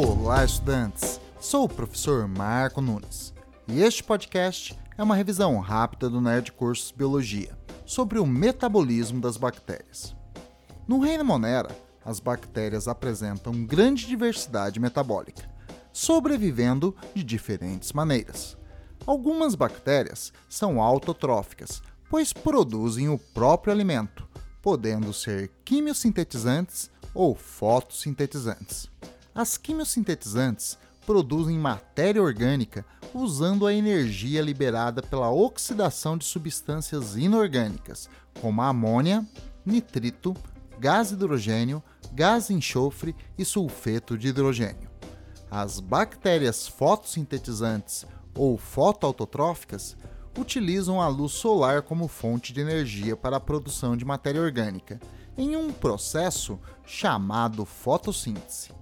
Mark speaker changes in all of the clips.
Speaker 1: Olá, estudantes! Sou o professor Marco Nunes e este podcast é uma revisão rápida do Nerd Cursos Biologia sobre o metabolismo das bactérias. No reino Monera, as bactérias apresentam grande diversidade metabólica, sobrevivendo de diferentes maneiras. Algumas bactérias são autotróficas, pois produzem o próprio alimento, podendo ser quimiosintetizantes ou fotossintetizantes. As quimiosintetizantes produzem matéria orgânica usando a energia liberada pela oxidação de substâncias inorgânicas, como amônia, nitrito, gás hidrogênio, gás enxofre e sulfeto de hidrogênio. As bactérias fotossintetizantes ou fotoautotróficas utilizam a luz solar como fonte de energia para a produção de matéria orgânica, em um processo chamado fotossíntese.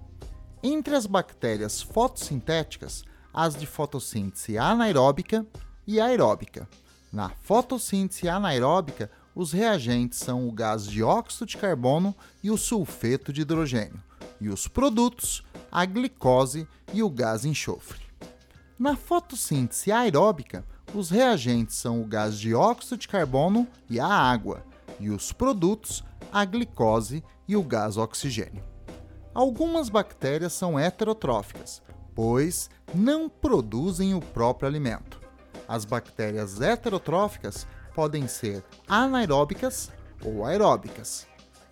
Speaker 1: Entre as bactérias fotossintéticas, as de fotossíntese anaeróbica e aeróbica. Na fotossíntese anaeróbica, os reagentes são o gás dióxido de carbono e o sulfeto de hidrogênio, e os produtos, a glicose e o gás enxofre. Na fotossíntese aeróbica, os reagentes são o gás dióxido de carbono e a água, e os produtos, a glicose e o gás oxigênio. Algumas bactérias são heterotróficas, pois não produzem o próprio alimento. As bactérias heterotróficas podem ser anaeróbicas ou aeróbicas.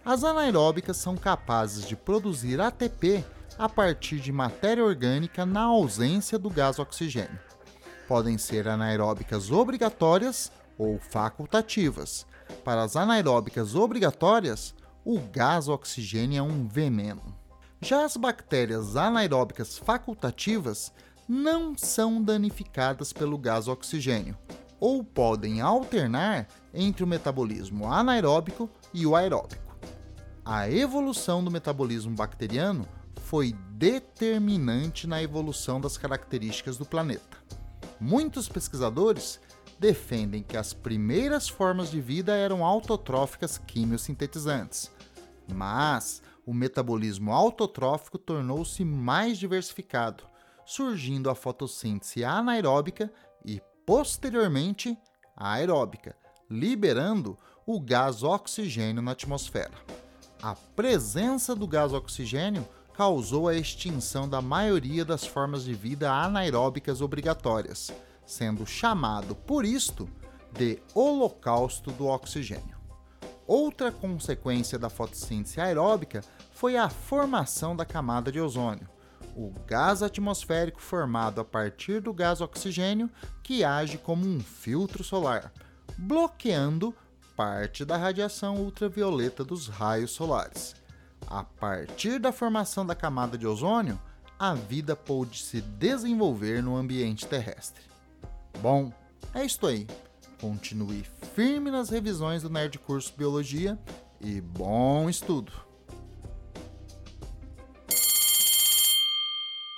Speaker 1: As anaeróbicas são capazes de produzir ATP a partir de matéria orgânica na ausência do gás oxigênio. Podem ser anaeróbicas obrigatórias ou facultativas. Para as anaeróbicas obrigatórias, o gás oxigênio é um veneno. Já as bactérias anaeróbicas facultativas não são danificadas pelo gás oxigênio, ou podem alternar entre o metabolismo anaeróbico e o aeróbico. A evolução do metabolismo bacteriano foi determinante na evolução das características do planeta. Muitos pesquisadores defendem que as primeiras formas de vida eram autotróficas quimiosintetizantes, mas o metabolismo autotrófico tornou-se mais diversificado, surgindo a fotossíntese anaeróbica e, posteriormente, a aeróbica, liberando o gás oxigênio na atmosfera. A presença do gás oxigênio causou a extinção da maioria das formas de vida anaeróbicas obrigatórias, sendo chamado por isto de holocausto do oxigênio. Outra consequência da fotossíntese aeróbica foi a formação da camada de ozônio, o gás atmosférico formado a partir do gás oxigênio que age como um filtro solar, bloqueando parte da radiação ultravioleta dos raios solares. A partir da formação da camada de ozônio, a vida pôde se desenvolver no ambiente terrestre. Bom, é isto aí. Continue firme nas revisões do Nerd Curso Biologia e bom estudo!